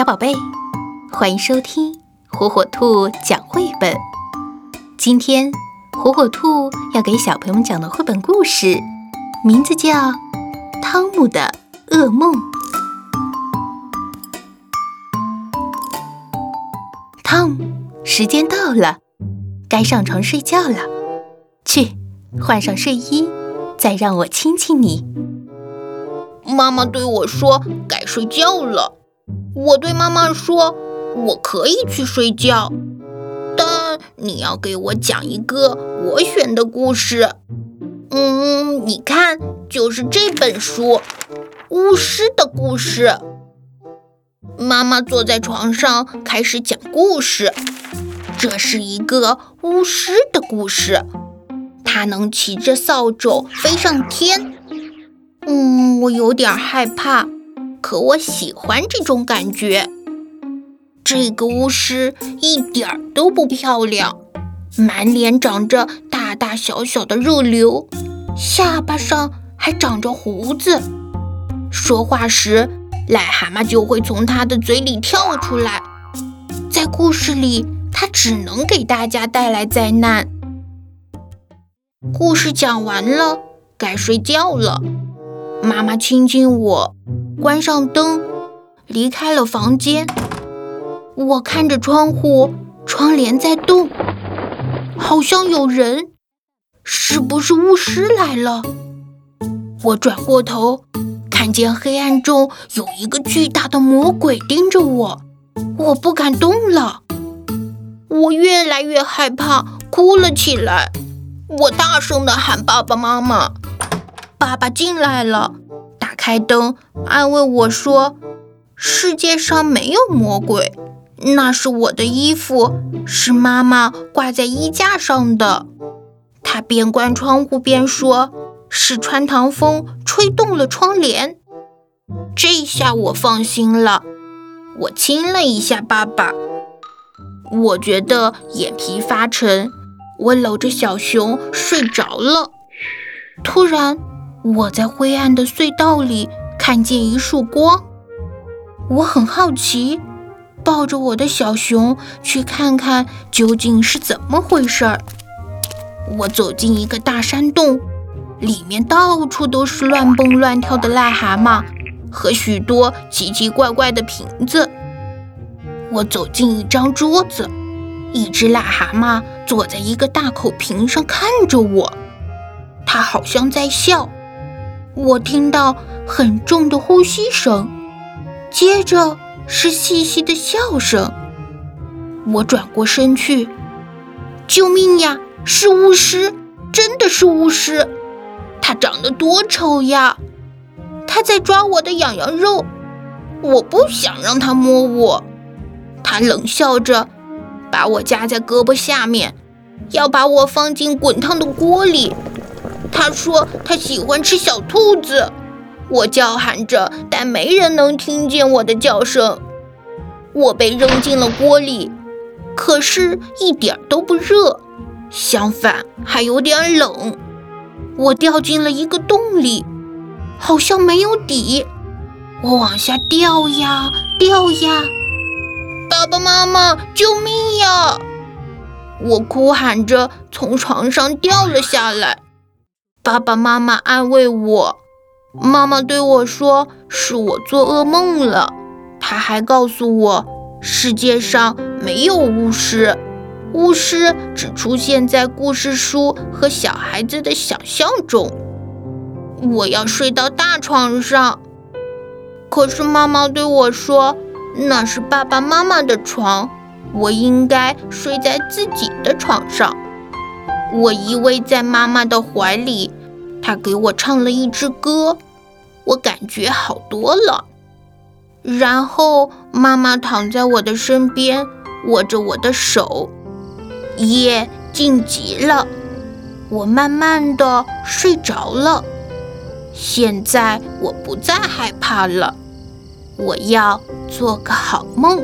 小宝贝，欢迎收听火火兔讲绘本。今天，火火兔要给小朋友们讲的绘本故事，名字叫《汤姆的噩梦》。汤姆，时间到了，该上床睡觉了。去，换上睡衣，再让我亲亲你。妈妈对我说：“该睡觉了。”我对妈妈说：“我可以去睡觉，但你要给我讲一个我选的故事。”嗯，你看，就是这本书《巫师的故事》。妈妈坐在床上开始讲故事。这是一个巫师的故事，他能骑着扫帚飞上天。嗯，我有点害怕。可我喜欢这种感觉。这个巫师一点儿都不漂亮，满脸长着大大小小的肉瘤，下巴上还长着胡子。说话时，癞蛤蟆就会从他的嘴里跳出来。在故事里，他只能给大家带来灾难。故事讲完了，该睡觉了。妈妈亲亲我。关上灯，离开了房间。我看着窗户，窗帘在动，好像有人。是不是巫师来了？我转过头，看见黑暗中有一个巨大的魔鬼盯着我，我不敢动了。我越来越害怕，哭了起来。我大声地喊爸爸妈妈。爸爸进来了。开灯，安慰我说：“世界上没有魔鬼，那是我的衣服，是妈妈挂在衣架上的。”他边关窗户边说：“是穿堂风吹动了窗帘。”这下我放心了。我亲了一下爸爸，我觉得眼皮发沉，我搂着小熊睡着了。突然。我在灰暗的隧道里看见一束光，我很好奇，抱着我的小熊去看看究竟是怎么回事儿。我走进一个大山洞，里面到处都是乱蹦乱跳的癞蛤蟆和许多奇奇怪怪的瓶子。我走进一张桌子，一只癞蛤蟆坐在一个大口瓶上看着我，它好像在笑。我听到很重的呼吸声，接着是细细的笑声。我转过身去，救命呀！是巫师，真的是巫师！他长得多丑呀！他在抓我的痒痒肉，我不想让他摸我。他冷笑着，把我夹在胳膊下面，要把我放进滚烫的锅里。他说他喜欢吃小兔子，我叫喊着，但没人能听见我的叫声。我被扔进了锅里，可是一点都不热，相反还有点冷。我掉进了一个洞里，好像没有底。我往下掉呀掉呀，爸爸妈妈救命呀！我哭喊着从床上掉了下来。爸爸妈妈安慰我，妈妈对我说：“是我做噩梦了。”她还告诉我，世界上没有巫师，巫师只出现在故事书和小孩子的想象中。我要睡到大床上，可是妈妈对我说：“那是爸爸妈妈的床，我应该睡在自己的床上。”我依偎在妈妈的怀里，她给我唱了一支歌，我感觉好多了。然后妈妈躺在我的身边，握着我的手。夜静极了，我慢慢的睡着了。现在我不再害怕了，我要做个好梦。